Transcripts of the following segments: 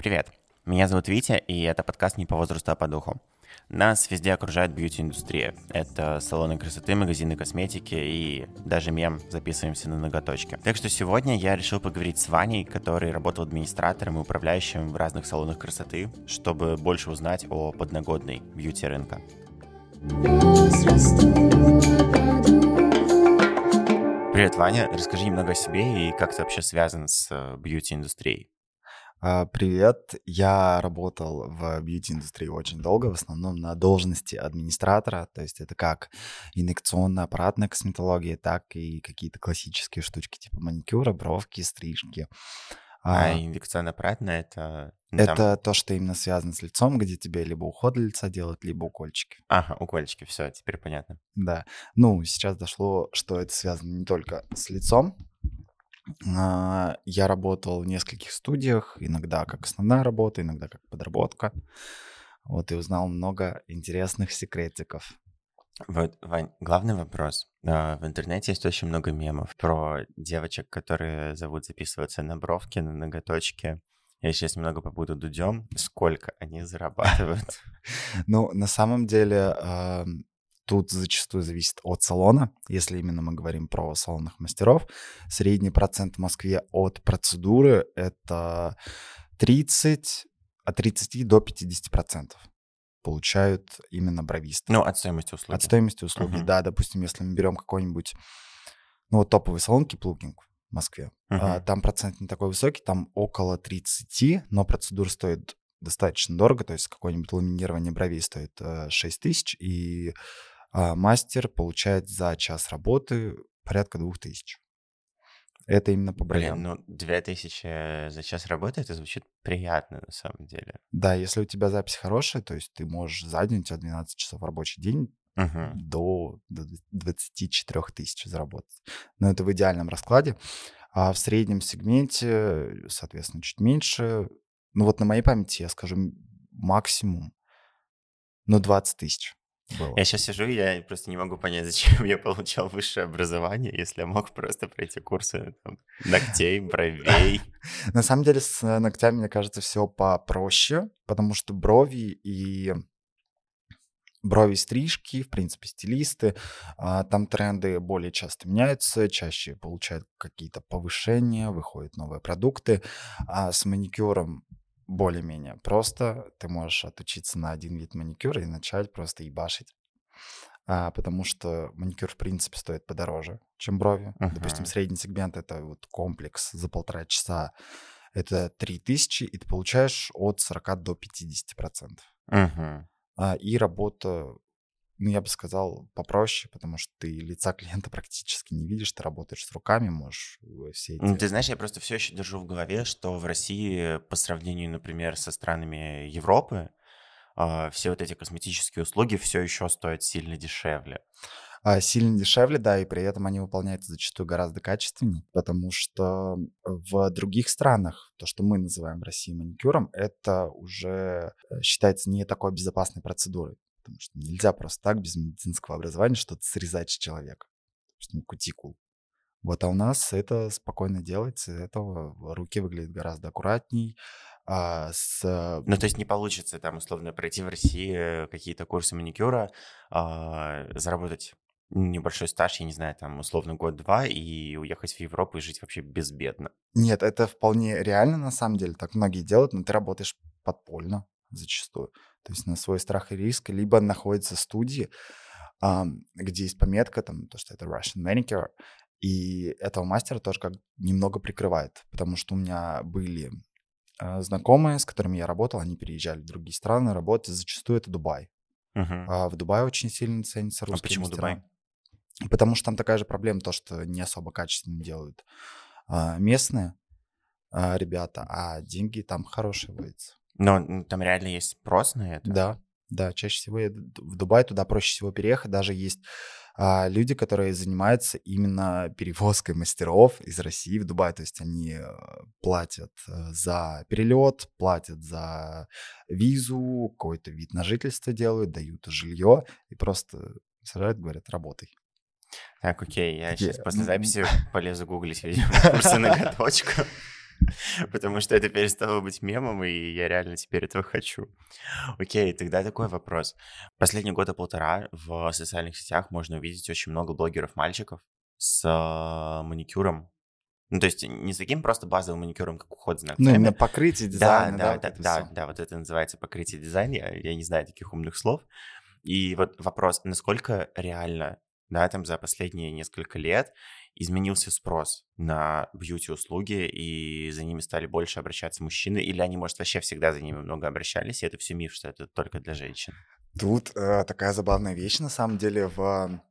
Привет, меня зовут Витя, и это подкаст «Не по возрасту, а по духу». Нас везде окружает бьюти-индустрия. Это салоны красоты, магазины косметики и даже мем «Записываемся на ноготочке». Так что сегодня я решил поговорить с Ваней, который работал администратором и управляющим в разных салонах красоты, чтобы больше узнать о подногодной бьюти рынка. Привет, Ваня. Расскажи немного о себе и как ты вообще связан с э, бьюти-индустрией. А, Привет, я работал в бьюти-индустрии очень долго, в основном на должности администратора, то есть это как инъекционная аппаратная косметология, так и какие-то классические штучки типа маникюра, бровки, стрижки. А А, инъекционно-аппаратная это... ну, там... Это то, что именно связано с лицом, где тебе либо уход для лица делают, либо укольчики. Ага, укольчики, все, теперь понятно. Да. Ну, сейчас дошло, что это связано не только с лицом. А, Я работал в нескольких студиях, иногда как основная работа, иногда как подработка. Вот и узнал много интересных секретиков. Вот, Вань, главный вопрос. А, В интернете есть очень много мемов про девочек, которые зовут записываться на бровки, на ноготочки. Я сейчас немного побуду дудем. Сколько они зарабатывают? Ну, на самом деле, тут зачастую зависит от салона. Если именно мы говорим про салонных мастеров, средний процент в Москве от процедуры это 30, от 30 до 50 процентов получают именно бровисты. Ну, от стоимости услуги. От стоимости услуги, Мгм. да. Допустим, если мы берем какой-нибудь, ну, вот топовый салон Киплукинг в Москве, Мгм. там процент не такой высокий, там около 30, но процедура стоит достаточно дорого, то есть какое-нибудь ламинирование бровей стоит э, 6 тысяч, и а, мастер получает за час работы порядка 2 тысяч. Это именно по Блин, бровям. ну, 2000 за час работы, это звучит приятно на самом деле. Да, если у тебя запись хорошая, то есть ты можешь за день, у тебя 12 часов рабочий день, Мгм. до до 24 тысяч заработать. Но это в идеальном раскладе. А в среднем сегменте, соответственно, чуть меньше. Ну вот на моей памяти я скажу максимум, ну 20 тысяч было. Я сейчас сижу, и я просто не могу понять, зачем я получал высшее образование, если я мог просто пройти курсы там, ногтей, бровей. На самом деле с э, ногтями, мне кажется, все попроще, потому что брови и брови стрижки, в принципе, стилисты, а, там тренды более часто меняются, чаще получают какие-то повышения, выходят новые продукты, а с маникюром более-менее просто. Ты можешь отучиться на один вид маникюра и начать просто ебашить. А, потому что маникюр, в принципе, стоит подороже, чем брови. Допустим, Мгм. средний сегмент — это вот комплекс за полтора часа. Это 3000, и ты получаешь от 40 до 50 процентов. Мгм. А, и работа, ну, я бы сказал, попроще, потому что ты лица клиента практически не видишь, ты работаешь с руками, можешь э, все Ну, эти... Ты знаешь, я просто все еще держу в голове, что в России по сравнению, например, со странами Европы, а, все вот эти косметические услуги все еще стоят сильно дешевле. А, сильно дешевле, да, и при этом они выполняются зачастую гораздо качественнее, потому что в других странах то, что мы называем в России маникюром, это уже э, считается не такой безопасной процедурой, потому что нельзя просто так без медицинского образования что-то срезать с человека, допустим, кутикул. Вот, а у нас это спокойно делается, этого руки выглядят гораздо аккуратней, а, с э, Ну, то есть не получится там условно пройти в России какие-то курсы маникюра, а, заработать небольшой стаж, я не знаю, там условно год-два и уехать в Европу и жить вообще безбедно. Нет, это вполне реально на самом деле, так многие делают, но ты работаешь подпольно зачастую. То есть на свой страх и риск, либо находятся студии, где есть пометка, там, то, что это Russian Manicure, и этого мастера тоже как немного прикрывает, потому что у меня были а, знакомые, с которыми я работал, они переезжали в другие страны работать, зачастую это Дубай. Мгм. А в Дубае очень сильно ценятся А русские почему мастера. Дубай? Потому что там такая же проблема, то, что не особо качественно делают а, местные а, ребята, а деньги там хорошие водятся. Но там реально есть спрос на это? Да, да, чаще всего в Дубай туда проще всего переехать. Даже есть а, люди, которые занимаются именно перевозкой мастеров из России в Дубай. То есть они э, платят э, за перелет, платят за визу, какой-то вид на жительство делают, дают жилье и просто сажают, говорят, работай. Так, окей, я Такие, сейчас после записи полезу гуглить, видимо, курсы ноготочка. Потому что это перестало быть мемом, и я реально теперь этого хочу. Окей, тогда такой вопрос. Последние года полтора в социальных сетях можно увидеть очень много блогеров-мальчиков с э, маникюром. Ну, то есть не с таким просто базовым маникюром, как уход за Ну, ногтями. именно покрытие дизайна, Да, да, вот да, это да, да, вот это называется покрытие дизайна. Я, я не знаю таких умных слов. И вот вопрос, насколько реально, да, там за последние несколько лет изменился спрос на бьюти-услуги, и за ними стали больше обращаться мужчины, или они, может, вообще всегда за ними много обращались, и это все миф, что это только для женщин. Тут э, такая забавная вещь, на самом деле, в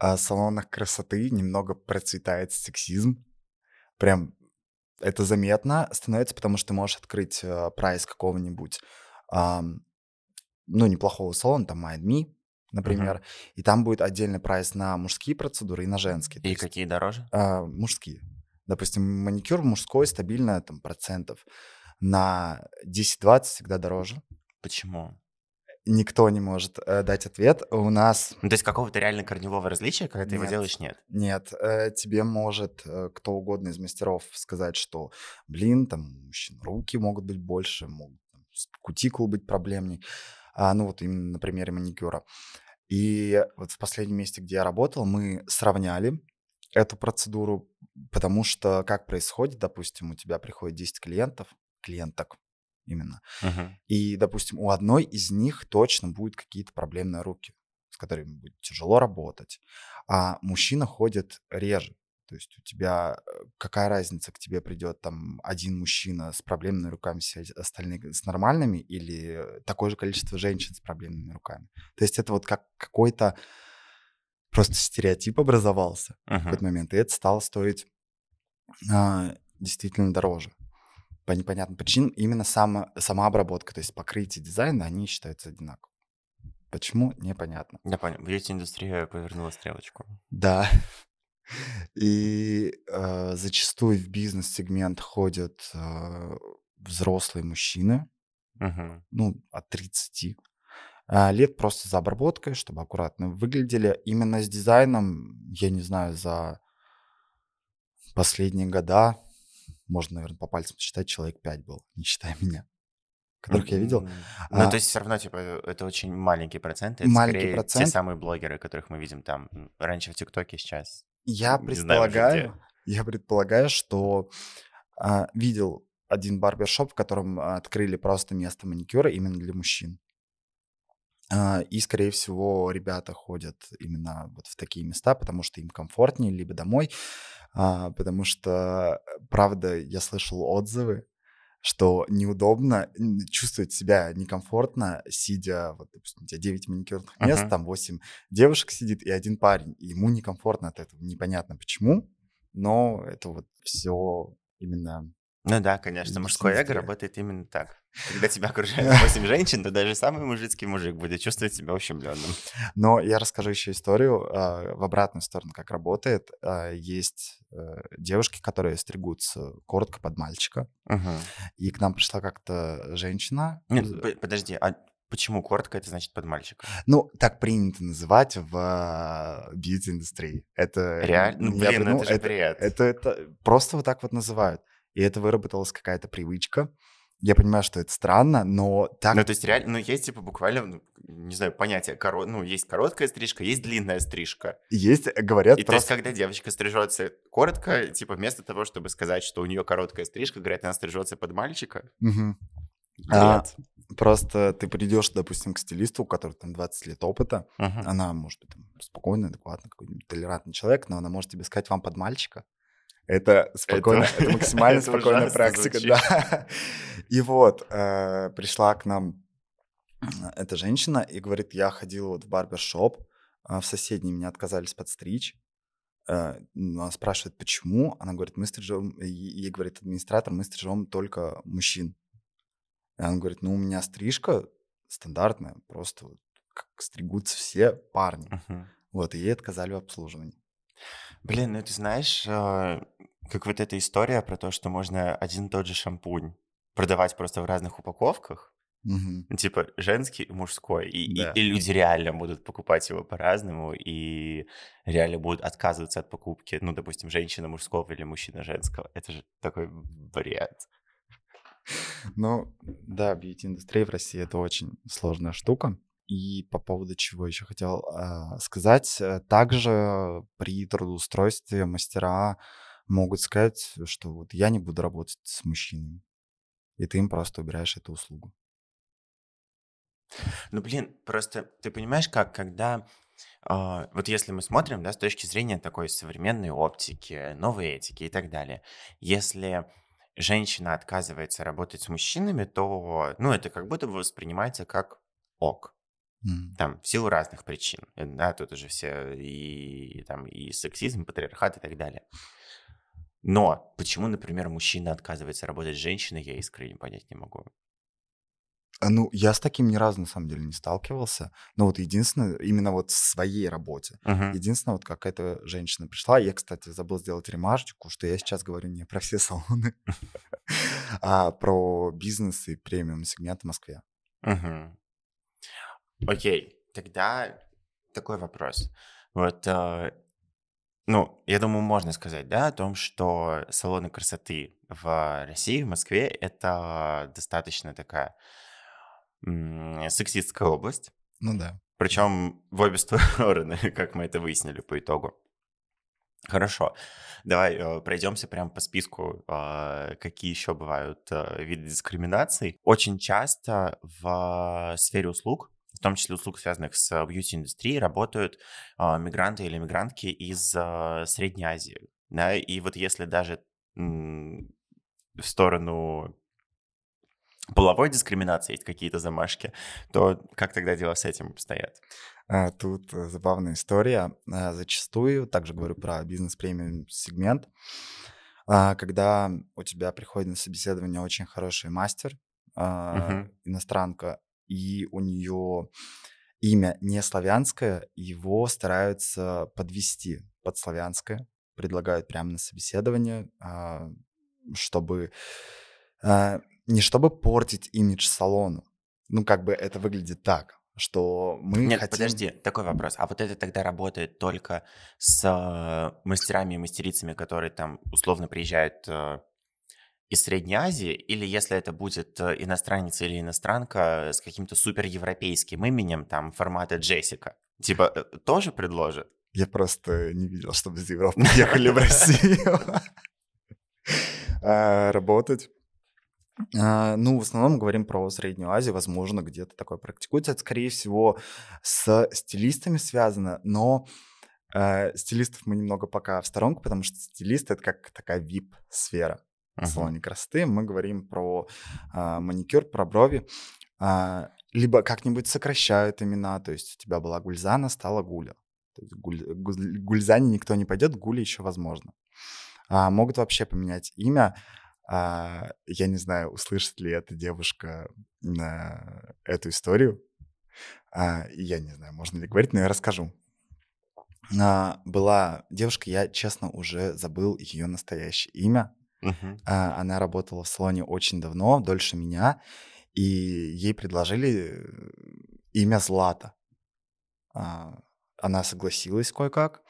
э, салонах красоты немного процветает сексизм. Прям это заметно становится, потому что ты можешь открыть э, прайс какого-нибудь, ам, ну, неплохого салона, там, MindMe, например, и там будет отдельный прайс на мужские процедуры и на женские. И есть, какие дороже? а, мужские. Допустим, маникюр мужской стабильно там процентов на 10-20 всегда дороже. Почему? Никто не может э, дать ответ. У нас Ну, то есть какого-то реально корневого различия, когда ты его Нет. делаешь, нет? нет. Э, тебе может э, кто угодно из мастеров сказать, что, блин, там мужчин руки могут быть больше, могут там, кутикул быть проблемней. А, ну вот именно на примере маникюра. И вот в последнем месте, где я работал, мы сравняли эту процедуру, потому что как происходит, допустим, у тебя приходит 10 клиентов, клиенток именно, Мгм. и, допустим, у одной из них точно будут какие-то проблемные руки, с которыми будет тяжело работать. А мужчина ходит реже. То есть у тебя э, какая разница, к тебе придет там один мужчина с проблемными руками, все остальные с нормальными, или такое же количество женщин с проблемными руками. То есть это вот как какой-то просто стереотип образовался в Мгм. какой-то момент, и это стало стоить а, действительно дороже. По непонятным причинам именно сама, сама обработка, то есть покрытие дизайна, они считаются одинаково. Почему? Непонятно. Я понял. Бьюти-индустрия повернула стрелочку. Да. И э, зачастую в бизнес-сегмент ходят э, взрослые мужчины, Мгм. ну, от 30 а, лет просто за обработкой, чтобы аккуратно выглядели. Именно с дизайном, я не знаю, за последние года, можно, наверное, по пальцам считать, человек 5 был, не считая меня, которых я видел. Ну, А, то есть все равно, типа, это очень маленький процент. Это Маленький скорее те процент. самые блогеры, которых мы видим там раньше в ТикТоке, сейчас. Я Не знаю предполагаю, я предполагаю, что а, видел один барбершоп, в котором открыли просто место маникюра именно для мужчин. А, И, скорее всего, ребята ходят именно вот в такие места, потому что им комфортнее, либо домой. А, Потому что, правда, я слышал отзывы, что неудобно, чувствовать себя некомфортно, сидя, вот, допустим, у тебя 9 маникюрных мест, Мгм. там 8 девушек сидит и один парень. И ему некомфортно от этого, непонятно почему, но это вот все именно... Ну да, конечно, мужское эго работает именно так. Когда тебя окружает 8 женщин, то даже самый мужицкий мужик будет чувствовать себя ущемленным. Но я расскажу еще историю а, в обратную сторону, как работает. А, Есть э, девушки, которые стригутся коротко под мальчика, Мгм. и к нам пришла как-то женщина. Нет, п- подожди, а почему коротко это значит под мальчика? Ну, так принято называть в а, бьюти-индустрии. Это Реально? Ну, блин, ну придумал, это же это, бред. это, это просто вот так вот называют. И это выработалась какая-то привычка. Я понимаю, что это странно, но так... Ну, то есть реально, ну, есть, типа, буквально, ну, не знаю, понятие, коро... ну, есть короткая стрижка, есть длинная стрижка. есть, говорят, И то есть, просто... когда девочка стрижется коротко, типа, вместо того, чтобы сказать, что у нее короткая стрижка, говорят, она стрижется под мальчика. Мгм. А. Просто ты придешь, допустим, к стилисту, у которого там 20 лет опыта, Мгм. она может быть там, спокойный, адекватный, какой-нибудь толерантный человек, но она может тебе сказать вам под мальчика. Это спокойно, это, максимально это спокойная практика, звучит. да. И вот э, пришла к нам э, эта женщина и говорит, я ходила вот в барбершоп, а в соседней меня отказались подстричь. Э, ну, Она спрашивает, почему? Она говорит, мы стрижем, ей говорит администратор, мы стрижем только мужчин. И она говорит, ну, у меня стрижка стандартная, просто как стригутся все парни. Мгм. Вот, и ей отказали в обслуживании. Блин, ну ты знаешь, э, как вот эта история про то, что можно один и тот же шампунь продавать просто в разных упаковках. Ну, Типа женский и мужской. И, и- Да. и люди реально будут покупать его по-разному, и реально будут отказываться от покупки, ну, допустим, женщина мужского или мужчина женского. Это же такой бред. Ну, да, бьюти-индустрия в России это очень сложная штука. И по поводу чего еще хотел а, сказать, э, также при трудоустройстве мастера могут сказать, что вот я не буду работать с мужчинами, и ты им просто убираешь эту услугу. Ну, блин, просто ты понимаешь, как, когда... а, вот если мы смотрим, да, с точки зрения такой современной оптики, новой этики и так далее, если женщина отказывается работать с мужчинами, то, ну, это как будто бы воспринимается как ок. Там, в силу разных причин. Э, Да, тут уже все и, там, и сексизм, и патриархат и так далее. Но почему, например, мужчина отказывается работать с женщиной, я искренне понять не могу. А, Ну, я с таким ни разу на самом деле не сталкивался. Но вот единственное, именно вот в своей работе. Мгм. Единственное, вот как эта женщина пришла, я, кстати, забыл сделать ремарочку, что я сейчас говорю не про все салоны, а про бизнес и премиум сегмент в Москве. Мгм. Окей, тогда такой вопрос. Вот, э, ну, я думаю, можно сказать, да, о том, что салоны красоты в России, в Москве, это достаточно такая сексистская область. Ну да. Причем в обе стороны, как мы это выяснили по итогу. Хорошо, давай э, пройдемся прямо по списку, а, какие еще бывают э, виды дискриминаций. Очень часто в сфере услуг, в том числе услуг, связанных с бьюти-индустрией, работают а, мигранты или мигрантки из а, Средней Азии. Да? И вот если даже в сторону половой дискриминации есть какие-то замашки, то как тогда дела с этим обстоят? А, Тут э, забавная история. Зачастую, также говорю про бизнес-премиум сегмент, а, когда у тебя приходит на собеседование очень хороший мастер, Мгм. иностранка, и у нее имя не славянское, его стараются подвести под славянское, предлагают прямо на собеседование, а, чтобы а, не чтобы портить имидж салону. Ну, как бы это выглядит так, что мы Нет, хотим... подожди, такой вопрос. А вот это тогда работает только с э, мастерами и мастерицами, которые там условно приезжают из Средней Азии, или если это будет э, иностранец или иностранка с каким-то суперевропейским именем, там, формата Джессика, типа, э, тоже предложат? Я просто не видел, чтобы из Европы ехали в Россию а, работать. А, Ну, в основном говорим про Среднюю Азию, возможно, где-то такое практикуется. Это, скорее всего, с стилистами связано, но э, стилистов мы немного пока в сторонку, потому что стилист — это как такая VIP-сфера Мгм. салоне красоты. Мы говорим про а, маникюр, про брови. А, Либо как-нибудь сокращают имена, то есть у тебя была Гульзана, стала Гуля. То есть Гуль- Гульзане никто не пойдет, Гуле еще возможно. А, могут вообще поменять имя. А, я не знаю, услышит ли эта девушка на эту историю. А, я не знаю, можно ли говорить, но я расскажу. А, была девушка, я, честно, уже забыл ее настоящее имя. А, Она работала в салоне очень давно, дольше меня, и ей предложили э, имя Злата. А, Она согласилась кое-как,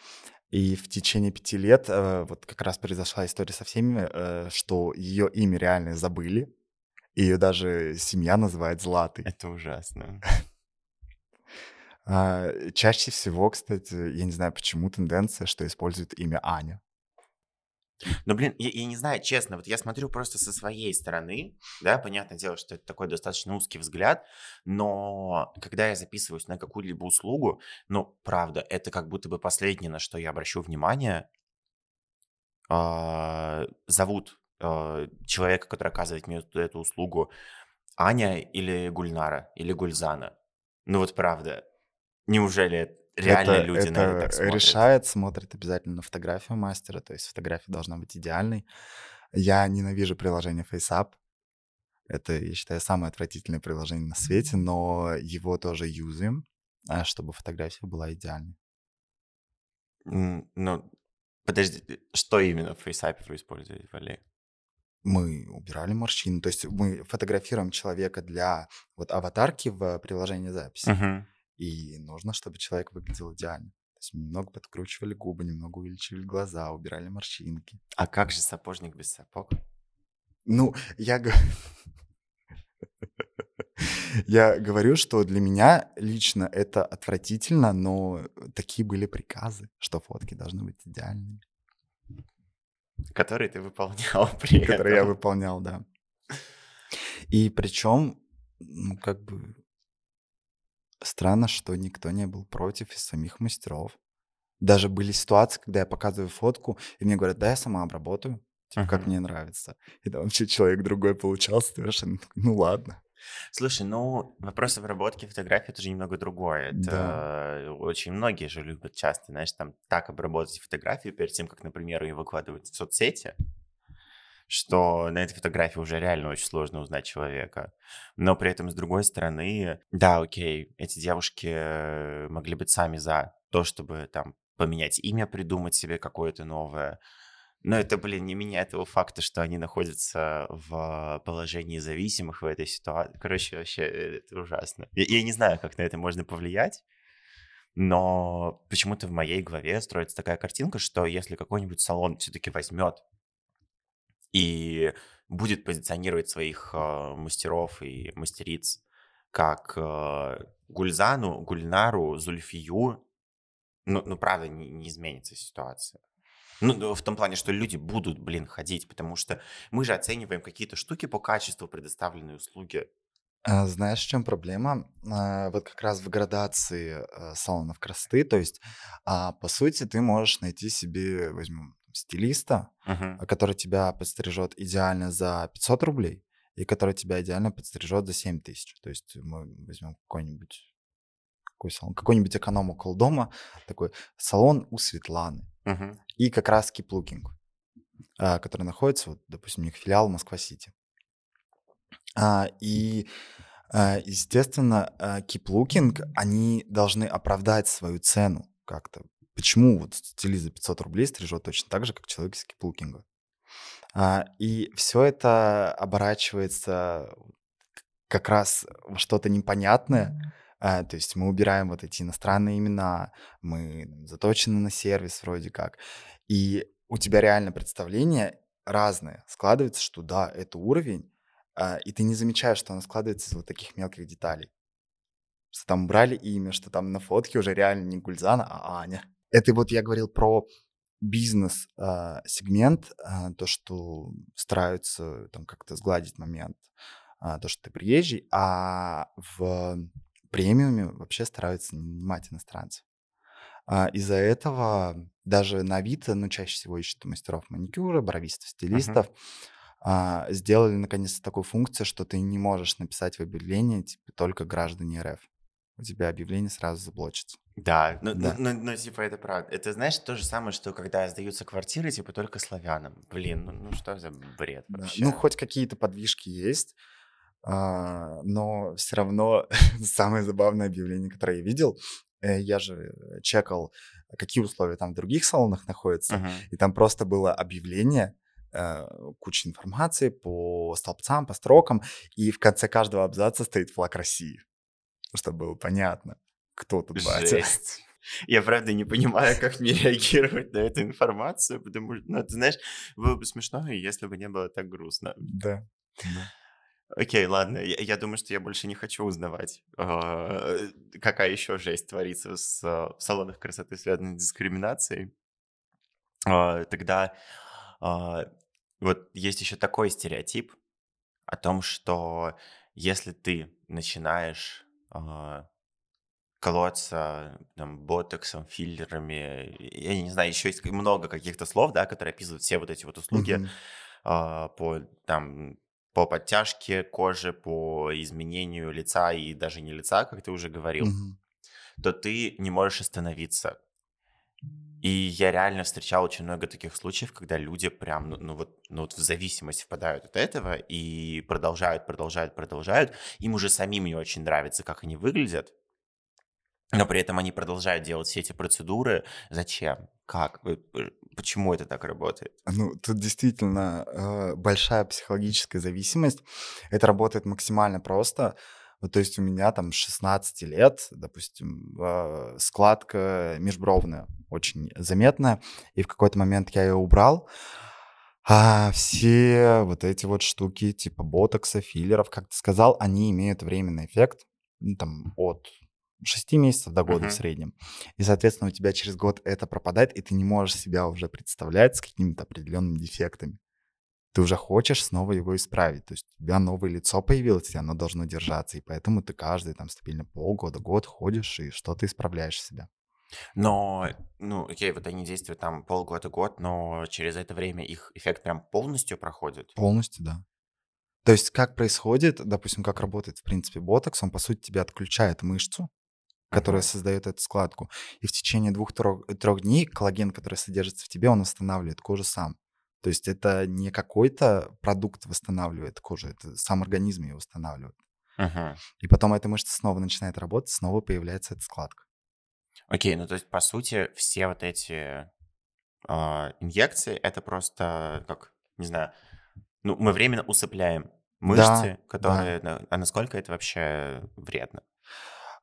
и в течение пяти лет э, вот как раз произошла история со всеми, э, что ее имя реально забыли, ее даже семья называет Златой. Это ужасно. А, Чаще всего, кстати, я не знаю почему, тенденция, что используют имя Аня. Ну, блин, я, я не знаю, честно, вот я смотрю просто со своей стороны, да, понятное дело, что это такой достаточно узкий взгляд, но когда я записываюсь на какую-либо услугу, ну, правда, это как будто бы последнее, на что я обращу внимание, а, зовут а, человека, который оказывает мне эту, услугу, Аня или Гульнара, или Гульзана. Ну вот правда, неужели реально это, люди на это это так смотрят? решает, смотрит обязательно на фотографию мастера, то есть фотография должна быть идеальной. Я ненавижу приложение FaceApp. Это, я считаю, самое отвратительное приложение на свете, но его тоже юзаем, а, чтобы фотография была идеальной. Ну, подожди, что именно в FaceApp вы используете, Вали? мы убирали морщины. То есть мы фотографируем человека для вот аватарки в приложении записи. Мгм. И нужно, чтобы человек выглядел идеально. То есть немного подкручивали губы, немного увеличили глаза, убирали морщинки. А как же сапожник без сапог? Ну, я, я говорю, что для меня лично это отвратительно, но такие были приказы, что фотки должны быть идеальными, Который ты выполнял при которые я выполнял, да. И причем, ну, как бы странно, что никто не был против из самих мастеров. Даже были ситуации, когда я показываю фотку, и мне говорят, да, я сама обработаю, типа, как Мгм. мне нравится. И там вообще человек другой получался совершенно, ну ладно. Слушай, ну, вопрос обработки фотографий это же немного другое. Это Да. очень многие же любят часто, знаешь, там так обработать фотографию перед тем, как, например, ее выкладывать в соцсети, что на этой фотографии уже реально очень сложно узнать человека. Но при этом, с другой стороны, да, окей, эти девушки э, могли быть сами за то, чтобы там поменять имя, придумать себе какое-то новое. Но это, блин, не меняет того факта, что они находятся в положении зависимых в этой ситуации. Короче, вообще, э, это ужасно. Я, я не знаю, как на это можно повлиять, но почему-то в моей голове строится такая картинка, что если какой-нибудь салон все-таки возьмет и будет позиционировать своих э, мастеров и мастериц как э, Гульзану, Гульнару, Зульфию, ну, ну правда, не, не изменится ситуация. Ну, да, в том плане, что люди будут, блин, ходить, потому что мы же оцениваем какие-то штуки по качеству предоставленной услуги. А, Знаешь, в чем проблема? А, Вот как раз в градации салонов красоты, то есть, а, по сути, ты можешь найти себе, возьмем, стилиста, а, который тебя подстрижет идеально за 500 рублей и который тебя идеально подстрижет за 7 тысяч. То есть мы возьмем какой-нибудь какой салон, какой-нибудь эконом около дома, такой салон у Светланы. Мгм. И как раз киплукинг, а, который находится, вот, допустим, у них филиал Москва-Сити. А, И, естественно, киплукинг, они должны оправдать свою цену как-то. Почему вот стилист за 500 рублей стрижет точно так же, как человек из киплукинга? А, И все это оборачивается как раз во что-то непонятное. А, То есть мы убираем вот эти иностранные имена, мы заточены на сервис вроде как. И у тебя реально представление разное складывается, что да, это уровень, а, и ты не замечаешь, что оно складывается из вот таких мелких деталей. Что там брали имя, что там на фотке уже реально не Гульзана, а Аня. Это вот я говорил про бизнес-сегмент, то, что стараются там как-то сгладить момент, а, то, что ты приезжий, а в премиуме вообще стараются не нанимать иностранцев. А, Из-за этого даже на Авито, ну, чаще всего ищут мастеров маникюра, бровистов, стилистов, а, сделали наконец-то такую функцию, что ты не можешь написать в объявлении типа, только граждане РФ. У тебя объявление сразу заблочится. Да, ну, Да. ну, ну, ну, типа, это правда. Это, знаешь, то же самое, что когда сдаются квартиры, типа, только славянам. Блин, ну, ну что за бред Да. вообще? Ну, хоть какие-то подвижки есть, а, но все равно самое забавное объявление, которое я видел, э, я же чекал, какие условия там в других салонах находятся, Мгм. и там просто было объявление, э, куча информации по столбцам, по строкам, и в конце каждого абзаца стоит флаг России, чтобы было понятно, кто тут батя. Жесть. Я правда не понимаю, как мне реагировать на эту информацию, потому что, ну, ты знаешь, было бы смешно, если бы не было так грустно. Да. да. Окей, ладно, я, я думаю, что я больше не хочу узнавать, а, какая еще жесть творится с, а, в салонах красоты, связанной с дискриминацией. А, Тогда а, вот есть еще такой стереотип о том, что если ты начинаешь а, колоться там, ботоксом, филлерами, я не знаю, еще есть много каких-то слов, да, которые описывают все вот эти вот услуги а, по там по подтяжке кожи, по изменению лица и даже не лица, как ты уже говорил, Мгм. то ты не можешь остановиться. И я реально встречал очень много таких случаев, когда люди прям, ну, ну вот, ну вот в зависимость впадают от этого и продолжают, продолжают, продолжают. Им уже самим не очень нравится, как они выглядят, но при этом они продолжают делать все эти процедуры. Зачем? Как? Э, почему это так работает? Ну, тут действительно э, большая психологическая зависимость. Это работает максимально просто. Вот, то есть у меня там 16 лет, допустим, э, складка межбровная очень заметная, и в какой-то момент я ее убрал, а все вот эти вот штуки типа ботокса, филлеров, как ты сказал, они имеют временный эффект, ну, там, от 6 месяцев до года uh-huh. в среднем. И, соответственно, у тебя через год это пропадает, и ты не можешь себя уже представлять с какими-то определенными дефектами. Ты уже хочешь снова его исправить. То есть у тебя новое лицо появилось, и оно должно держаться. И поэтому ты каждый там стабильно полгода, год ходишь и что-то исправляешь себя. Но, ну, окей, вот они действуют там полгода, год, но через это время их эффект прям полностью проходит? Полностью, да. То есть как происходит, допустим, как работает, в принципе, ботокс, он, по сути, тебе отключает мышцу, которая создает эту складку. И в течение двух-трех дней коллаген, который содержится в тебе, он восстанавливает кожу сам. То есть это не какой-то продукт восстанавливает кожу, это сам организм ее восстанавливает. Uh-huh. И потом эта мышца снова начинает работать, снова появляется эта складка. Окей, ну то есть, по сути, все вот эти э, инъекции, это просто, как, не знаю, ну, мы временно усыпляем мышцы, да, которые... Да. А насколько это вообще вредно?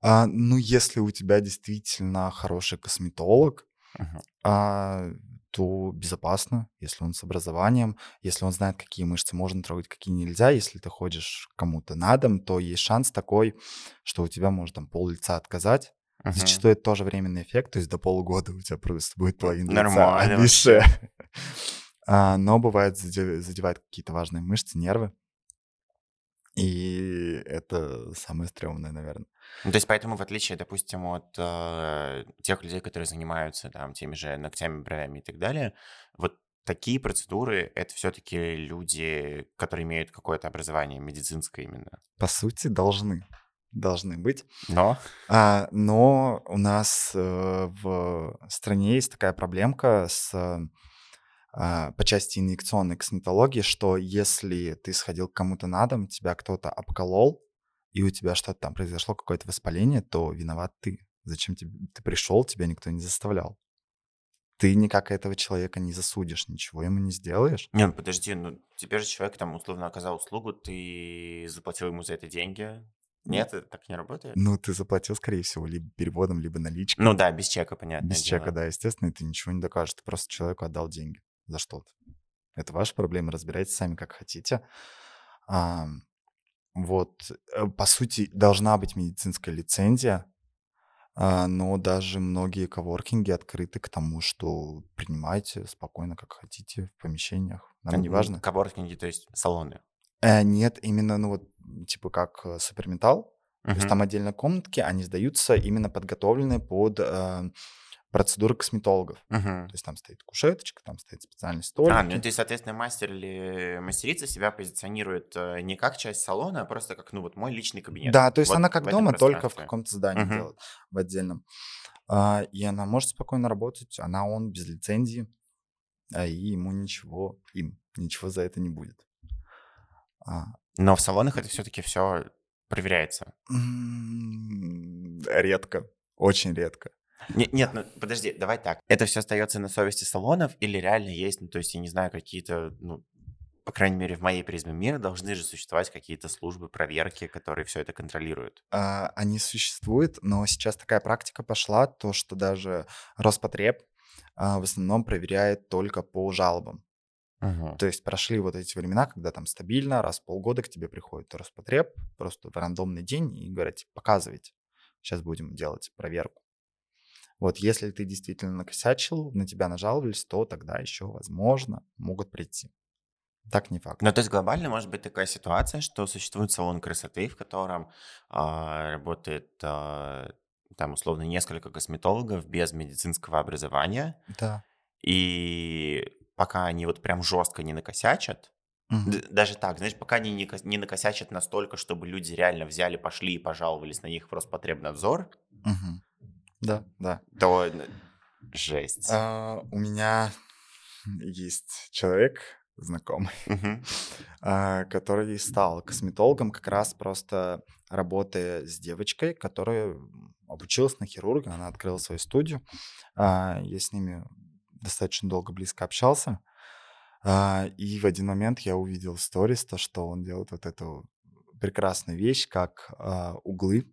А, ну, если у тебя действительно хороший косметолог, uh-huh. а, то безопасно, если он с образованием, если он знает, какие мышцы можно трогать, какие нельзя. Если ты ходишь кому-то на дом, то есть шанс такой, что у тебя может там пол лица отказать, Uh-huh. Зачастую это тоже временный эффект, то есть до полугода у тебя просто будет половина Нормально. лица а, но бывает задевает какие-то важные мышцы, нервы. И это самое стрёмное, наверное. Ну, то есть поэтому, в отличие, допустим, от э, тех людей, которые занимаются там теми же ногтями, бровями и так далее, вот такие процедуры — это все-таки люди, которые имеют какое-то образование медицинское именно. По сути, должны должны быть. Но? А, но у нас э, в стране есть такая проблемка с а, по части инъекционной косметологии, что если ты сходил к кому-то на дом, тебя кто-то обколол, и у тебя что-то там произошло, какое-то воспаление, то виноват ты. Зачем тебе, ты пришел, тебя никто не заставлял. Ты никак этого человека не засудишь, ничего ему не сделаешь. Не, ну подожди, ну тебе же человек там условно оказал услугу, ты заплатил ему за это деньги, нет, это так не работает. Ну, ты заплатил, скорее всего, либо переводом, либо наличкой. Ну да, без чека, понятно. Без дело. чека, да, естественно, и ты ничего не докажешь. Ты просто человеку отдал деньги за что-то. Это ваша проблема, разбирайтесь сами, как хотите. А, вот, э, по сути, должна быть медицинская лицензия, а, но даже многие коворкинги открыты к тому, что принимайте спокойно, как хотите, в помещениях. Нам не важно. Коворкинги, то есть салоны? Э, нет, именно, ну вот, типа как э, суперметалл. Uh-huh. То есть там отдельно комнатки, они сдаются именно подготовленные под э, процедуры косметологов. Uh-huh. То есть там стоит кушеточка, там стоит специальный столик. А, ну то есть, соответственно, мастер или мастерица себя позиционирует э, не как часть салона, а просто как, ну вот, мой личный кабинет. Да, то есть вот она как дома, только в каком-то здании uh-huh. делает, в отдельном. А, и она может спокойно работать, она он без лицензии, а и ему ничего, им ничего за это не будет. А. Но в салонах это все-таки все проверяется. Редко, очень редко. Нет, нет, ну подожди, давай так. Это все остается на совести салонов или реально есть, ну то есть я не знаю, какие-то, ну, по крайней мере, в моей призме мира должны же существовать какие-то службы проверки, которые все это контролируют. А, они существуют, но сейчас такая практика пошла, то, что даже Роспотреб а, в основном проверяет только по жалобам. Угу. То есть прошли вот эти времена, когда там стабильно раз в полгода к тебе приходит Роспотреб просто в рандомный день и говорят, типа, показывайте, сейчас будем делать проверку. Вот если ты действительно накосячил, на тебя нажаловались, то тогда еще, возможно, могут прийти. Так не факт. Ну, то есть глобально может быть такая ситуация, что существует салон красоты, в котором э, работает э, там условно несколько косметологов без медицинского образования. Да. И пока они вот прям жестко не накосячат, угу. даже так, знаешь, пока они не, не накосячат настолько, чтобы люди реально взяли, пошли и пожаловались на них в Роспотребнадзор, угу. Да, да. то жесть. А, у меня есть человек, знакомый, uh-huh. а, который стал косметологом как раз просто работая с девочкой, которая обучилась на хирурга, она открыла свою студию. А, я с ними достаточно долго близко общался. А, и в один момент я увидел в сторис то, что он делает вот эту прекрасную вещь, как а, углы.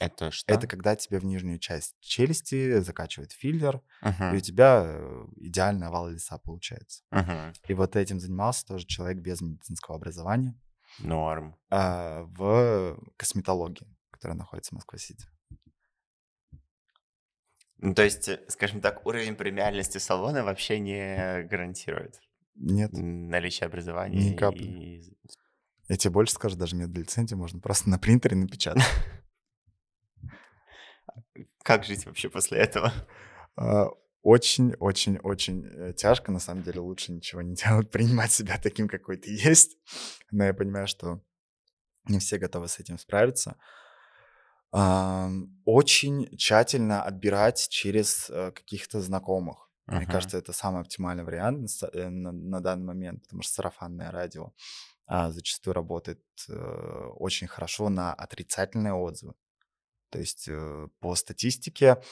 Это что? Это когда тебе в нижнюю часть челюсти закачивает филлер, и у тебя э, идеальный овал лица получается. Мгм. И вот этим занимался тоже человек без медицинского образования Норм. а, в косметологии, которая находится в Москва-Сити. Ну, то есть, э, скажем так, уровень премиальности салона вообще не гарантирует Нет, наличие образования. Ни капли. и- я тебе больше скажу, даже медлицензию можно просто на принтере напечатать. Как жить вообще после этого? А, Очень-очень-очень э, тяжко, на самом деле лучше ничего не делать, принимать себя таким, какой ты есть. Но я понимаю, что не все готовы с этим справиться. Очень тщательно отбирать через э, каких-то знакомых. Мне Мгм. кажется, это самый оптимальный вариант на э, на, на данный момент, потому что сарафанное радио а, зачастую работает э, очень хорошо на отрицательные отзывы. То есть э, по статистике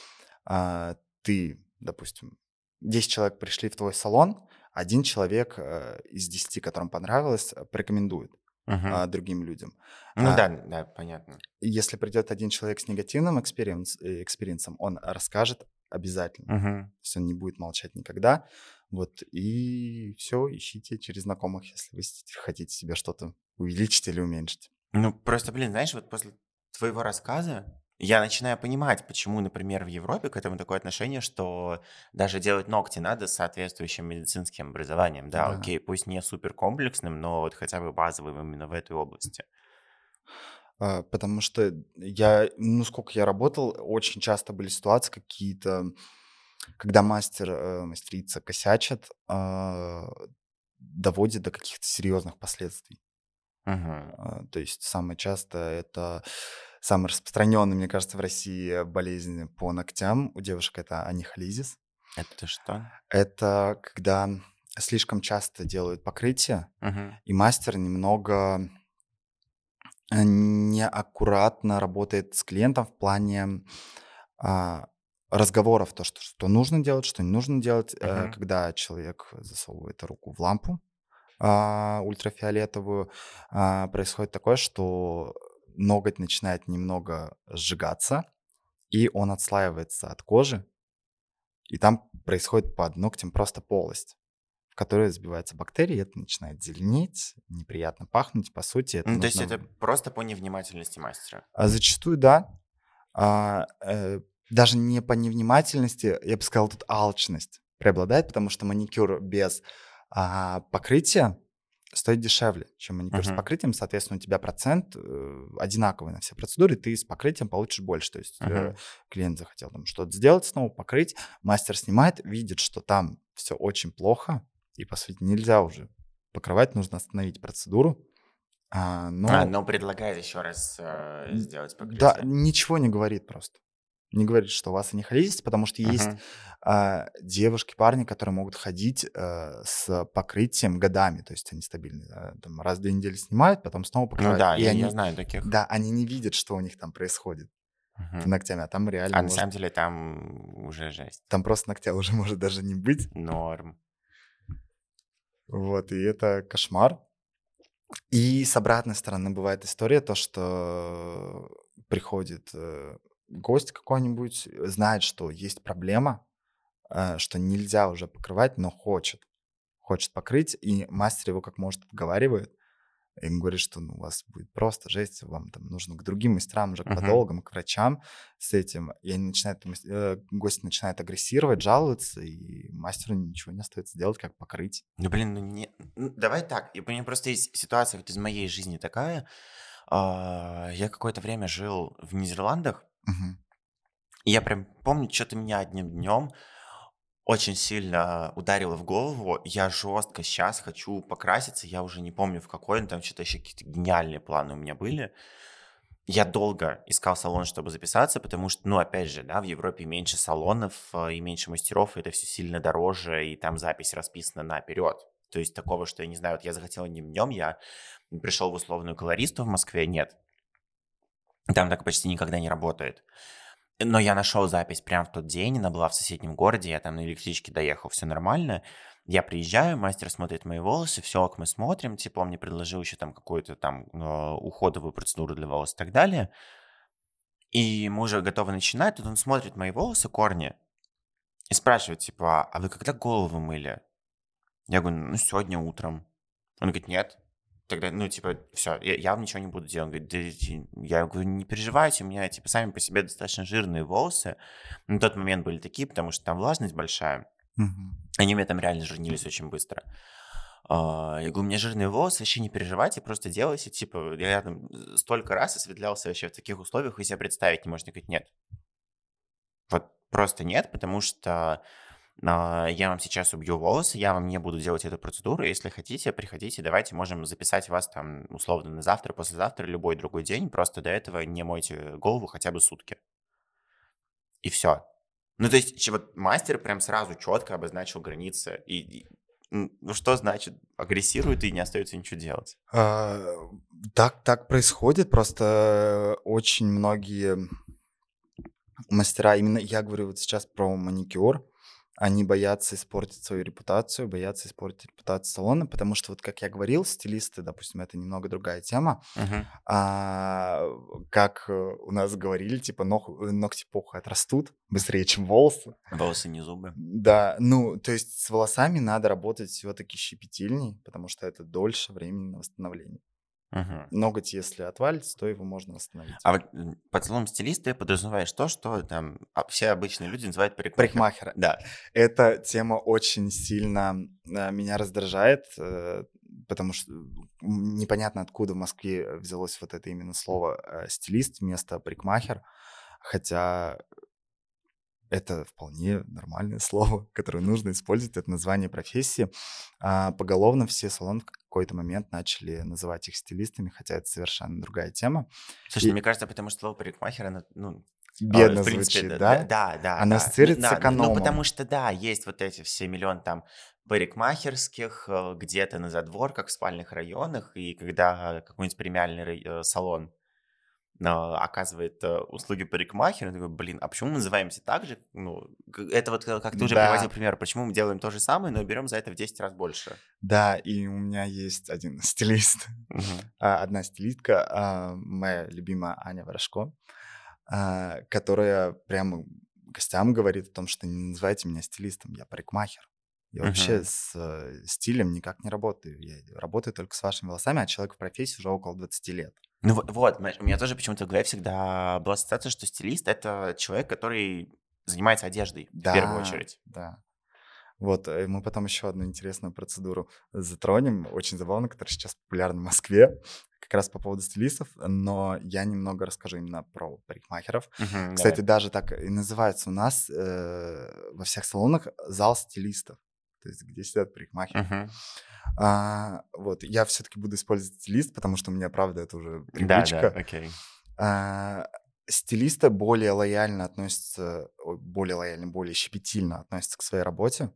а, ты, допустим, 10 человек пришли в твой салон, один человек э, из 10, которым понравилось, э, порекомендует а, другим людям. Ну а- да, да, понятно. Если придет один человек с негативным experience- experience ом, он расскажет обязательно. Мгм. То есть он не будет молчать никогда. Вот, и все, ищите через знакомых, если вы хотите себе что-то увеличить или уменьшить. Ну, просто, блин, знаешь, вот после твоего рассказа я начинаю понимать, почему, например, в Европе к этому такое отношение, что даже делать ногти надо с соответствующим медицинским образованием. Да, Да. окей, пусть не супер комплексным, но вот хотя бы базовым именно в этой области. А, Потому что я, ну, сколько я работал, очень часто были ситуации какие-то, когда мастер, э, мастерица косячат, а, доводит до каких-то серьезных последствий. А, То есть самое часто это самый распространенный, мне кажется, в России болезнь по ногтям у девушек это анихолизис. Это что? Это когда слишком часто делают покрытие, Мгм. и мастер немного э, неаккуратно работает с клиентом в плане а, разговоров, то, что, что нужно делать, что не нужно делать, э, Мгм. когда человек засовывает руку в лампу а, ультрафиолетовую, а, происходит такое, что ноготь начинает немного сжигаться, и он отслаивается от кожи, и там происходит под ногтем просто полость, в которой забиваются бактерии, это начинает зеленеть, неприятно пахнуть, по сути. Это Ну, то есть нужно- это просто по невнимательности мастера. а зачастую, да. А, э, даже не по невнимательности, я бы сказал, тут алчность преобладает, потому что маникюр без а, покрытия стоит дешевле, чем маникюр с Мгм. покрытием. Соответственно, у тебя процент э, одинаковый на все процедуры, ты с покрытием получишь больше. То есть э, Мгм. клиент захотел там что-то сделать снова, покрыть, мастер снимает, видит, что там все очень плохо, и, по сути, нельзя уже покрывать, нужно остановить процедуру. А, но... А, но предлагает еще раз э, сделать покрытие. Да, ничего не говорит просто. Не говорит, что у вас анихолизис, потому что есть Мгм. а, девушки, парни, которые могут ходить э, с покрытием годами, то есть они стабильные. да, там раз в две недели снимают, потом снова Ну покрывают. да, и я, они, я знаю таких. да, они не видят, что у них там происходит с ногтями, а там реально А на может- самом деле там уже жесть. там просто ногтя уже может даже не быть. Норм. Вот, и это кошмар. И с обратной стороны бывает история, то, что приходит э, гость какой-нибудь, знает, что есть проблема, э, что нельзя уже покрывать, но хочет. Хочет покрыть, и мастер его как может отговаривает. И он говорит, что ну, у вас будет просто жесть, вам там нужно к другим мастерам, уже к подологам, к врачам с этим. И они начинают, э, гость начинает агрессировать, жаловаться, и мастеру ничего не остается делать, как покрыть. Ну, блин, ну не... ну, давай так. И у меня просто есть ситуация вот из моей жизни такая. А, Я какое-то время жил в Нидерландах, И я прям помню, что-то меня одним днем очень сильно ударило в голову. Я жестко сейчас хочу покраситься, я уже не помню в какой, но там что-то еще какие-то гениальные планы у меня были. Я долго искал салон, чтобы записаться, потому что, ну, опять же, да, в Европе меньше салонов э, и меньше мастеров, и это все сильно дороже, и там запись расписана наперед. То есть такого, что я не знаю, вот я захотел одним днем, я пришел в условную колористу в Москве, нет. Там так почти никогда не работает. Но я нашел запись прямо в тот день, она была в соседнем городе, я там на электричке доехал, все нормально. Я приезжаю, мастер смотрит мои волосы, все, как мы смотрим, типа он мне предложил еще там какую-то там э, уходовую процедуру для волос и так далее. И мы уже готовы начинать, тут он смотрит мои волосы, корни, и спрашивает, типа, а вы когда голову мыли? Я говорю, ну, сегодня утром. Он говорит, нет. Тогда, ну, типа, все, я, я вам ничего не буду делать. Он говорит, да, я говорю, не переживайте, у меня, типа, сами по себе достаточно жирные волосы. На тот момент были такие, потому что там влажность большая. Мгм. Они у меня там реально жирнились очень быстро. А, Я говорю, у меня жирные волосы, вообще не переживайте, просто делайте, типа, я там столько раз осветлялся вообще в таких условиях, вы себе представить не. Он говорит, нет. Вот просто нет, потому что я вам сейчас убью волосы, я вам не буду делать эту процедуру. Если хотите, приходите, давайте можем записать вас там условно на завтра, послезавтра, любой другой день. Просто до этого не мойте голову хотя бы сутки. И все. Ну, то есть, вот мастер прям сразу четко обозначил границы. И, и, ну, что значит агрессирует и не остается ничего делать? А, Так, так происходит, просто очень многие мастера, именно я говорю вот сейчас про маникюр, они боятся испортить свою репутацию, боятся испортить репутацию салона, потому что, вот как я говорил, стилисты, допустим, это немного другая тема, Мгм. а, как э, у нас говорили, типа ног- ногти похуй отрастут быстрее, чем волосы. Волосы не зубы. Да, ну, то есть с волосами надо работать все-таки щепетильней, потому что это дольше времени на восстановление. Мгм. Ноготь, если отвалится, то его можно восстановить. А вот под словом стилиста подразумеваешь то, что там а, все обычные люди называют парикмахером. Парикмахера. Да. Эта тема очень сильно э, меня раздражает, э, потому что непонятно, откуда в Москве взялось вот это именно слово э, стилист вместо парикмахер, хотя это вполне нормальное слово, которое нужно использовать, это название профессии. А поголовно все салоны в какой-то момент начали называть их стилистами, хотя это совершенно другая тема. Слушай, И- мне кажется, потому что слово парикмахер, оно, ну, а, Бедно в принципе, звучит, да? да? Да, да. Оно да. ассоциируется Ну, с да, ну, Ну, экономом. потому что, да, есть вот эти все миллион там парикмахерских э, где-то на задворках, в спальных районах, и когда какой-нибудь премиальный э, салон оказывает э, услуги парикмахера, такой, блин, а почему мы называемся так же? Ну, это вот э, как ты уже Да. приводил пример, почему мы делаем то же самое, но берем за это в 10 раз больше. Да, и у меня есть один стилист, а, одна стилистка, а, моя любимая Аня Ворожко, а, которая прямо гостям говорит о том, что не называйте меня стилистом, я парикмахер. Я вообще Мгм. с э, стилем никак не работаю. Я работаю только с вашими волосами, а человек в профессии уже около 20 лет. Ну вот, вот, у меня тоже почему-то в голове всегда была ассоциация, что стилист — это человек, который занимается одеждой в первую Да, очередь. Да. Вот, э, мы потом еще одну интересную процедуру затронем, очень забавно, которая сейчас популярна в Москве, как раз по поводу стилистов, но я немного расскажу именно про парикмахеров. Мгм, Кстати, давай. даже так и называется у нас э, во всех салонах зал стилистов, то есть где сидят парикмахеры. Мгм. А, вот, я все-таки буду использовать стилист, потому что у меня, правда, это уже Да, привычка. да, окей. А, стилисты более лояльно относятся, более лояльно, более щепетильно относятся к своей работе,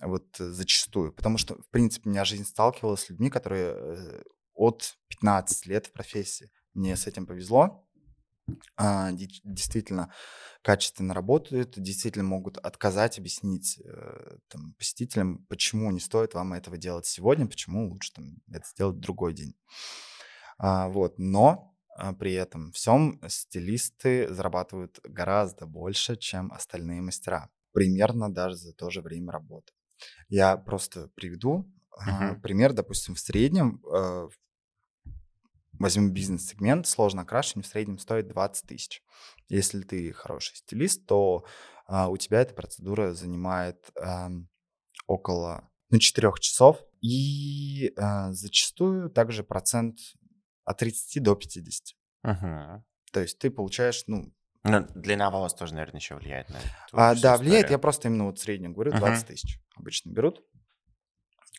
вот зачастую, потому что, в принципе, меня жизнь сталкивалась с людьми, которые э, от 15 лет в профессии. Мне с этим повезло. А, де- действительно качественно работают, действительно могут отказать, объяснить э, там, посетителям, почему не стоит вам этого делать сегодня, почему лучше там, это сделать в другой день. А, вот, но а, при этом всем стилисты зарабатывают гораздо больше, чем остальные мастера. Примерно даже за то же время работы. Я просто приведу Мгм. пример, допустим, в среднем э, возьмем бизнес-сегмент, сложно окрашивание в среднем стоит 20 тысяч. Если ты хороший стилист, то а, у тебя эта процедура занимает ам, около ну, 4 часов. И а, зачастую также процент от 30 до 50. Мгм. То есть ты получаешь, ну, Ну, длина волос тоже, наверное, еще влияет на эту а, да, влияет, историю. я просто именно вот среднем говорю, 20 тысяч обычно берут.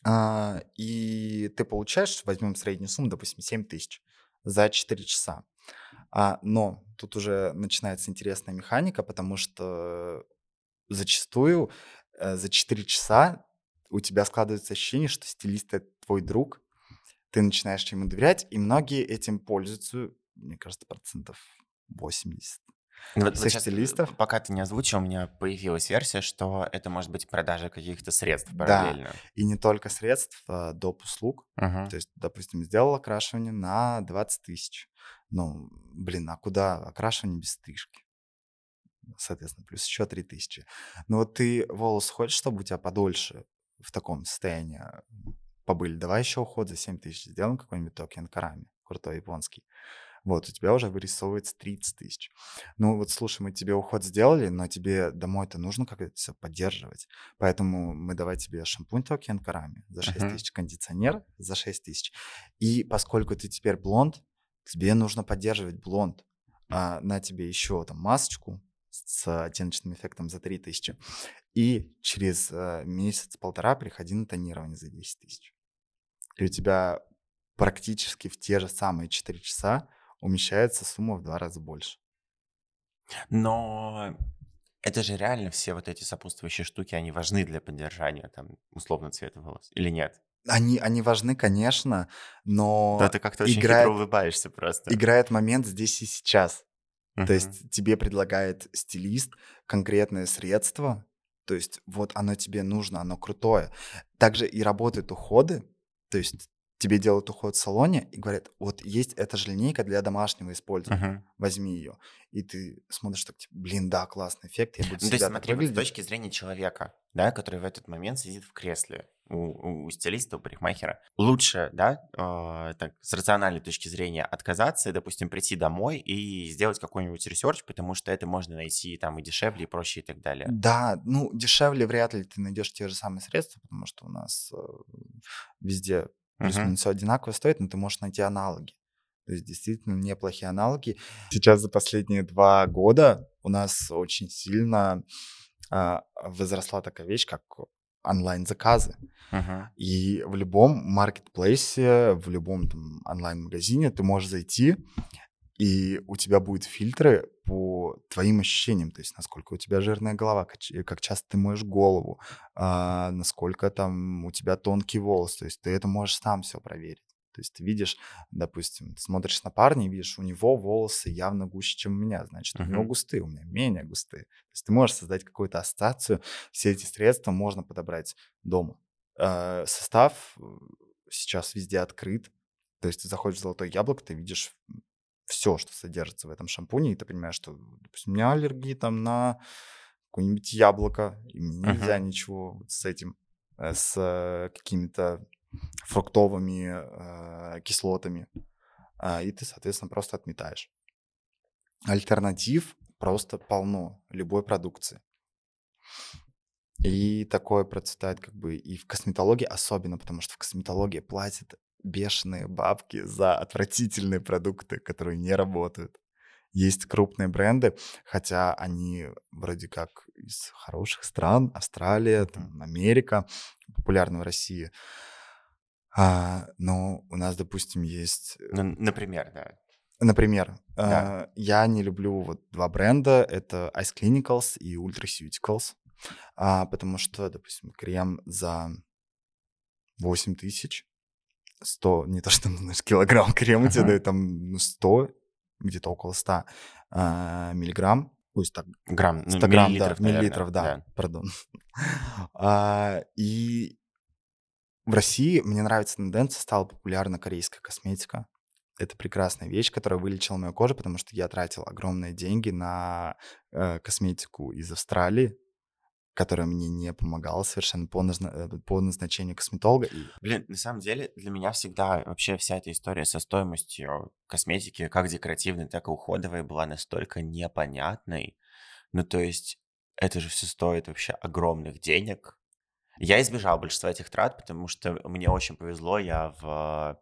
А, и ты получаешь, возьмем среднюю сумму, допустим, 7 тысяч за 4 часа. А, но тут уже начинается интересная механика, потому что зачастую э, за 4 часа у тебя складывается ощущение, что стилист это твой друг, ты начинаешь ему доверять, и многие этим пользуются, мне кажется, процентов 80. Ну, вот, вот сейчас, пока ты не озвучил, у меня появилась версия, что это может быть продажа каких-то средств Да. параллельно. И не только средств, а доп. услуг. Мгм. То есть, допустим, сделал окрашивание на 20 тысяч. Ну, блин, а куда окрашивание без стрижки? Соответственно, плюс еще 3 тысячи. Но вот ты волос хочешь, чтобы у тебя подольше в таком состоянии побыли? Давай еще уход за 7 тысяч сделаем какой-нибудь Tokio Inkarami, крутой японский. Вот, у тебя уже вырисовывается 30 тысяч. Ну вот, слушай, мы тебе уход сделали, но тебе домой-то нужно как это все поддерживать. Поэтому мы давай тебе шампунь Tokio Inkarami за 6 Мгм. тысяч, кондиционер за 6 тысяч. И поскольку ты теперь блонд, тебе нужно поддерживать блонд. А на тебе еще там масочку с оттеночным эффектом за 3 тысячи. И через э, месяц-полтора приходи на тонирование за 10 тысяч. И у тебя практически в те же самые 4 часа умещается сумма в два раза больше. Но это же реально все вот эти сопутствующие штуки, они важны для поддержания там условно цвета волос или нет? Они, они важны, конечно, но Да, ты как-то очень играет- хитро улыбаешься просто. играет момент здесь и сейчас. То Мгм. есть тебе предлагает стилист конкретное средство, то есть вот оно тебе нужно, оно крутое. Также и работают уходы, то есть тебе делают уход в салоне и говорят, вот есть эта же линейка для домашнего использования, Мгм. возьми ее. И ты смотришь так, типа, блин, да, классный эффект, я буду Ну, то есть всегда смотри, вот с точки зрения человека, да, который в этот момент сидит в кресле у, у- стилиста, у парикмахера, лучше, да, э, так, с рациональной точки зрения отказаться допустим, прийти домой и сделать какой-нибудь research, потому что это можно найти там и дешевле, и проще, и так далее. Да, ну, дешевле вряд ли ты найдешь те же самые средства, потому что у нас э, везде Плюс-минус всё одинаково стоит, но ты можешь найти аналоги. То есть действительно неплохие аналоги. Сейчас за последние два года у нас очень сильно а, возросла такая вещь, как онлайн-заказы. Мгм. И в любом маркетплейсе, в любом там, онлайн-магазине ты можешь зайти, и у тебя будут фильтры по твоим ощущениям, то есть насколько у тебя жирная голова, как, часто ты моешь голову, а, насколько там у тебя тонкий волос, то есть ты это можешь сам все проверить. То есть ты видишь, допустим, ты смотришь на парня и видишь, у него волосы явно гуще, чем у меня, значит, у него густые, у меня менее густые. То есть ты можешь создать какую-то ассоциацию, все эти средства можно подобрать дома. Э, Состав э, сейчас везде открыт, то есть ты заходишь в «Золотое яблоко», ты видишь все, что содержится в этом шампуне, и ты понимаешь, что, допустим, у меня аллергия там на какое-нибудь яблоко, и мне нельзя ничего вот с этим, э, с э, какими-то фруктовыми э, кислотами. А, И ты, соответственно, просто отметаешь. Альтернатив просто полно любой продукции. И такое процветает как бы и в косметологии особенно, потому что в косметологии платят бешеные бабки за отвратительные продукты, которые не работают. Есть крупные бренды, хотя они вроде как из хороших стран, Австралия, там, Америка, популярны в России. А, но у нас, допустим, есть Ну, например, да. Например, Да. э, я не люблю вот два бренда, это Ice Clinicals и Ultraceuticals, а, потому что, допустим, крем за 8 тысяч, 100, не то что знаешь, килограмм крема тебе Ага. дают, там ну, 100, где-то около 100 а, миллиграмм, пусть так, Грамм, ну, 100 грамм, да, миллилитров, наверное, миллилитров, да, пардон. А, И в России мне нравится тенденция, стала популярна корейская косметика. Это прекрасная вещь, которая вылечила мою кожу, потому что я тратил огромные деньги на э, косметику из Австралии, которая мне не помогала совершенно по, назна- э, по назначению косметолога. И Блин, на самом деле для меня всегда вообще вся эта история со стоимостью косметики, как декоративной, так и уходовой, была настолько непонятной. Ну, то есть это же все стоит вообще огромных денег. Я избежал большинства этих трат, потому что мне очень повезло. Я в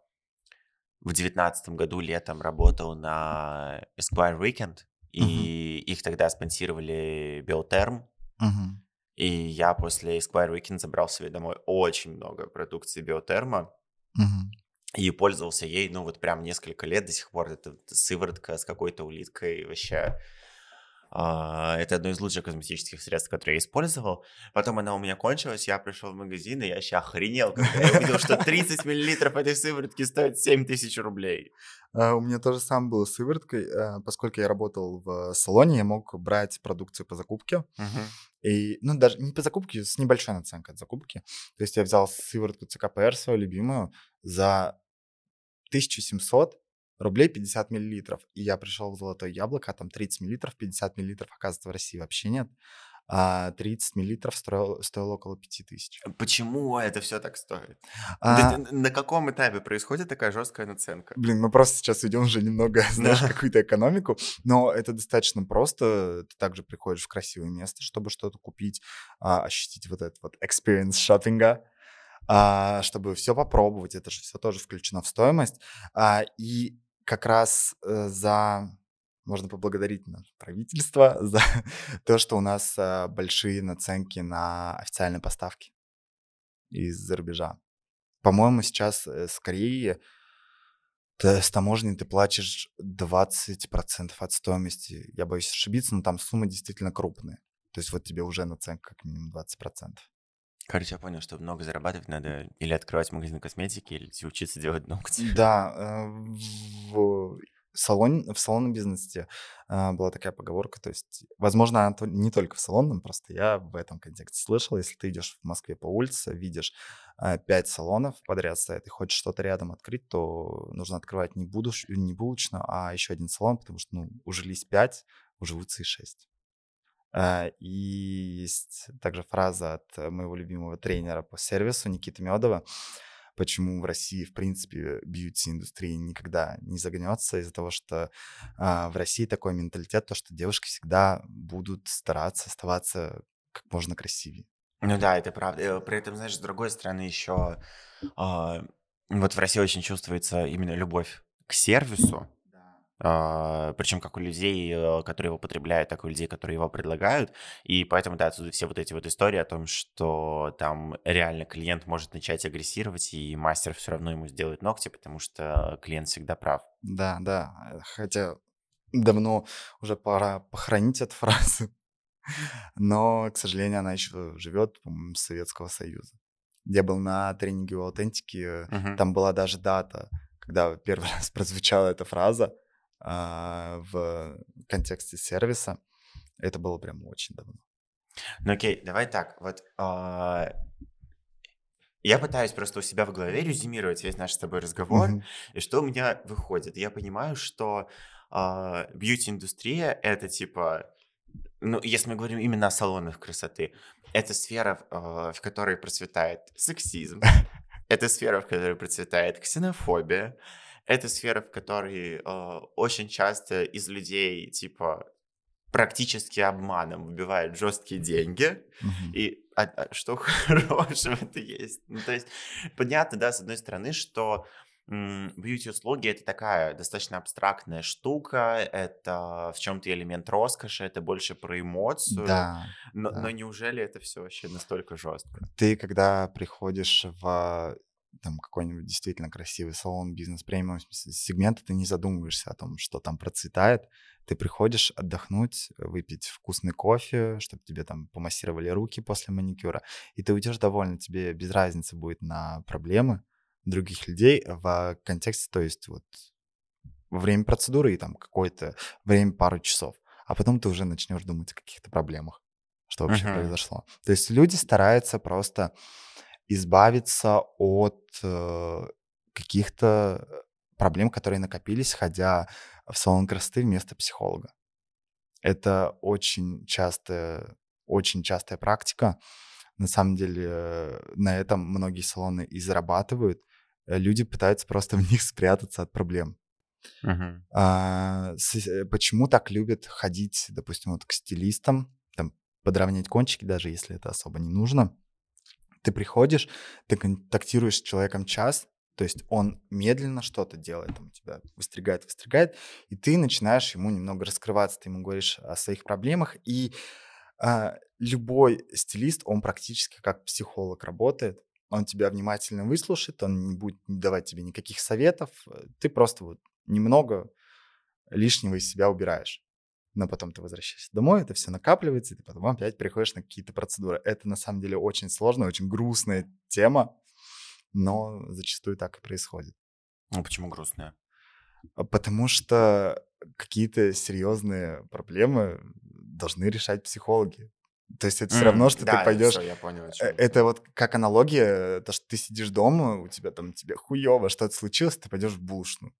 в девятнадцатом году летом работал на Esquire Weekend, и их тогда спонсировали Биотерм, Мгм. И я после Esquire Weekend забрал себе домой очень много продукции Биотерма, Мгм. и пользовался ей, ну, вот прям несколько лет до сих пор. Это сыворотка с какой-то улиткой вообще А, это одно из лучших косметических средств, которые я использовал. Потом она у меня кончилась, я пришел в магазин, и я еще охренел, когда я увидел, что 30 миллилитров этой сыворотки стоит 7 тысяч рублей. А, у меня тоже сам было с сывороткой. А, поскольку я работал в салоне, я мог брать продукцию по закупке. И, ну, даже не по закупке, с небольшой наценкой от закупки. То есть я взял сыворотку ЦКПР, свою любимую, за 1700 рублей 50 миллилитров. И я пришел в Золотое Яблоко, а там 30 миллилитров, 50 миллилитров, оказывается, в России вообще нет. А 30 миллилитров стоило, стоило около 5000. Почему это все так стоит? А... На каком этапе происходит такая жесткая наценка? Блин, мы просто сейчас идем уже немного, знаешь, какую-то экономику, но это достаточно просто. Ты также приходишь в красивое место, чтобы что-то купить, а, ощутить вот этот вот experience шопинга, а, чтобы все попробовать. Это же все тоже включено в стоимость. А, и как раз э, за можно поблагодарить наше правительство за то, что у нас э, большие наценки на официальные поставки из-за рубежа. По-моему, сейчас э, скорее с таможней ты платишь 20% от стоимости. Я боюсь ошибиться, но там суммы действительно крупные. То есть вот тебе уже наценка как минимум 20%. Короче, я понял, что много зарабатывать надо или открывать магазин косметики, или учиться делать ногти. Да, э, в салон, в салонном бизнесе э, была такая поговорка, то есть, возможно, она не только в салонном, просто я в этом контексте слышал, если ты идешь в Москве по улице, видишь э, пять салонов подряд стоят и хочешь что-то рядом открыть, то нужно открывать не, будуш, не булочную, а еще один салон, потому что, ну, ужились пять, уживутся и шесть. А, и есть также фраза от моего любимого тренера по сервису Никиты Медова, почему в России, в принципе, бьюти-индустрия никогда не загнется из-за того, что а, в России такой менталитет, то, что девушки всегда будут стараться оставаться как можно красивее. Ну да, это правда. Э, при этом, знаешь, с другой стороны еще а, вот в России очень чувствуется именно любовь к сервису, причем как у людей, э, которые его потребляют, так и у людей, которые его предлагают. И поэтому, да, отсюда все вот эти вот истории о том, что там реально клиент может начать агрессировать, и мастер все равно ему сделает ногти, потому что клиент всегда прав. Да, да. Э, хотя давно уже пора похоронить эту фразу. Но, к сожалению, она еще живет, по-моему, с Советского Союза. Я был на тренинге у аутентики, uh-huh. там была даже дата, когда первый раз прозвучала эта фраза а, в контексте сервиса. Это было прям очень давно. Ну окей, давай так. Вот а... я пытаюсь просто у себя в голове резюмировать весь наш с тобой разговор, mm-hmm. и что у меня выходит. Я понимаю, что а, бьюти-индустрия это типа ну, если мы говорим именно о салонах красоты, это сфера, а, в которой процветает сексизм, это сфера, в которой процветает ксенофобия, это сфера, в которой э, очень часто из людей, типа, практически обманом выбивают жесткие деньги. Mm-hmm. И а, а, что хорошего это есть? Ну, то есть, понятно, да, с одной стороны, что бьюти-услуги это такая достаточно абстрактная штука, это в чем-то элемент роскоши, это больше про эмоцию. Да, но, да. но неужели это все вообще настолько жестко? Ты, когда приходишь в там какой-нибудь действительно красивый салон бизнес-премиум сегмента, ты не задумываешься о том, что там процветает. Ты приходишь отдохнуть, выпить вкусный кофе, чтобы тебе там помассировали руки после маникюра, и ты уйдешь довольно, тебе без разницы будет на проблемы других людей в контексте, то есть вот во время процедуры и там какое-то время, пару часов. А потом ты уже начнешь думать о каких-то проблемах, что вообще uh-huh. произошло. То есть люди стараются просто избавиться от э, каких-то проблем, которые накопились, ходя в салон красоты вместо психолога. Это очень частая, очень частая практика. На самом деле на этом многие салоны и зарабатывают. Люди пытаются просто в них спрятаться от проблем. Uh-huh. А, с, э, почему так любят ходить, допустим, вот к стилистам, там, подровнять кончики, даже если это особо не нужно? Ты приходишь, ты контактируешь с человеком час, то есть он медленно что-то делает, там, тебя выстригает, выстригает, и ты начинаешь ему немного раскрываться, ты ему говоришь о своих проблемах, и а, любой стилист, он практически как психолог работает, он тебя внимательно выслушает, он не будет давать тебе никаких советов, ты просто вот немного лишнего из себя убираешь. Но потом ты возвращаешься домой, это все накапливается, и ты потом опять приходишь на какие-то процедуры. Это на самом деле очень сложная, очень грустная тема, но зачастую так и происходит. Ну, почему грустная? А потому что какие-то серьезные проблемы должны решать психологи. То есть это все равно, что да, ты пойдешь. Все, я понял, Э. Это вот как аналогия, то, что ты сидишь дома, у тебя там тебе хуево, что-то случилось, ты пойдешь в булочную,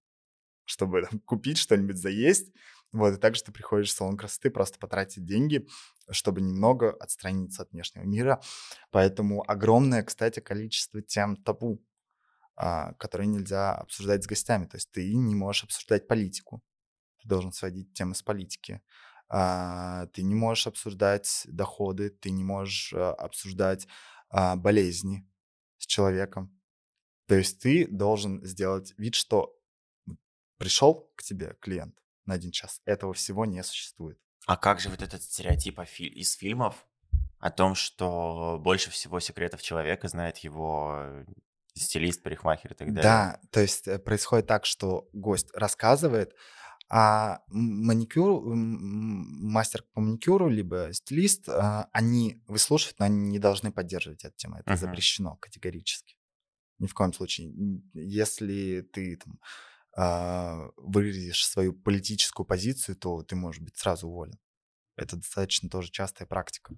чтобы там, купить что-нибудь заесть. Вот, и также ты приходишь в салон красоты, просто потратить деньги, чтобы немного отстраниться от внешнего мира. Поэтому огромное, кстати, количество тем табу, а, которые нельзя обсуждать с гостями. То есть ты не можешь обсуждать политику. Ты должен сводить темы с политики. А, Ты не можешь обсуждать доходы, ты не можешь а, обсуждать болезни с человеком. То есть ты должен сделать вид, что пришел к тебе клиент на один час. Этого всего не существует. А как же вот этот стереотип из фильмов о том, что больше всего секретов человека знает его э, стилист, парикмахер и так далее? Да, то есть э, происходит так, что гость рассказывает, а маникюр, мастер по маникюру, либо стилист, а, они выслушивают, но они не должны поддерживать эту тему. Это Мгм. запрещено категорически. Ни в коем случае. Если ты там, выразишь свою политическую позицию, то ты можешь быть сразу уволен. Это достаточно тоже частая практика.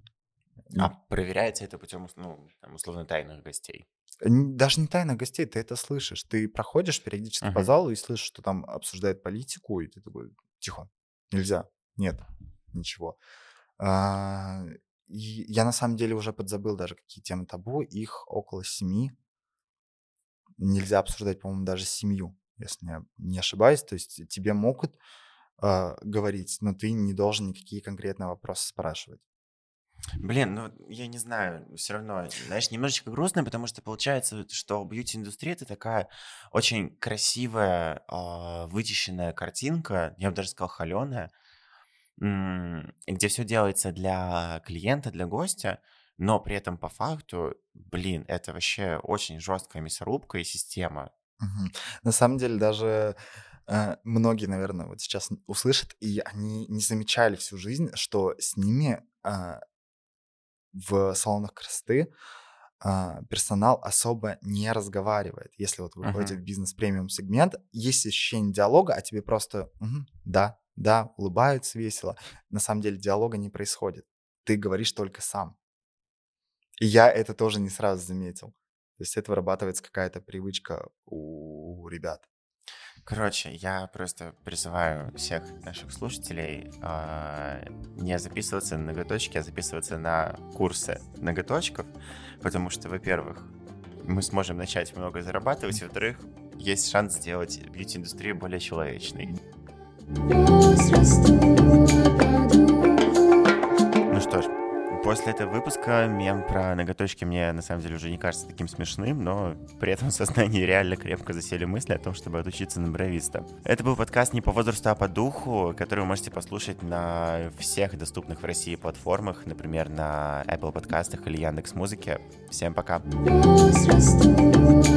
А проверяется это путем, ну, там, условно, тайных гостей? Даже не тайных гостей, ты это слышишь. Ты проходишь периодически по Мгм. залу и слышишь, что там обсуждают политику, и ты такой, тихо, нельзя, нет, ничего. А, и я на самом деле уже подзабыл даже, какие темы табу. Их около семи. Нельзя обсуждать, по-моему, даже семью, если я не ошибаюсь. То есть тебе могут а, говорить, но ты не должен никакие конкретные вопросы спрашивать. Блин, ну, я не знаю, все равно, знаешь, немножечко грустно, потому что получается, что бьюти-индустрия — это такая очень красивая, а, вычищенная картинка, я бы даже сказал, холеная, где все делается для клиента, для гостя, но при этом по факту, блин, это вообще очень жесткая мясорубка и система. На самом деле даже э, многие, наверное, вот сейчас услышат, и они не замечали всю жизнь, что с ними а, в салонах красоты а, персонал особо не разговаривает. Если вот вы выходите Мгм. в бизнес-премиум сегмент, есть ощущение диалога, а тебе просто «Мгм, да, да, улыбаются весело. На самом деле диалога не происходит. Ты говоришь только сам. И я это тоже не сразу заметил. То есть это вырабатывается какая-то привычка у ребят. Короче, я просто призываю всех наших слушателей а, не записываться на ноготочки, а записываться на курсы ноготочков, потому что, во-первых, мы сможем начать много зарабатывать, и, во-вторых, есть шанс сделать бьюти-индустрию более человечной. Ж, после этого выпуска мем про ноготочки мне на самом деле уже не кажется таким смешным, но при этом в сознании реально крепко засели мысли о том, чтобы отучиться на бровиста. Это был подкаст не по возрасту, а по духу, который вы можете послушать на всех доступных в России платформах, например, на Apple подкастах или Яндекс Музыке. Всем пока! Возрасту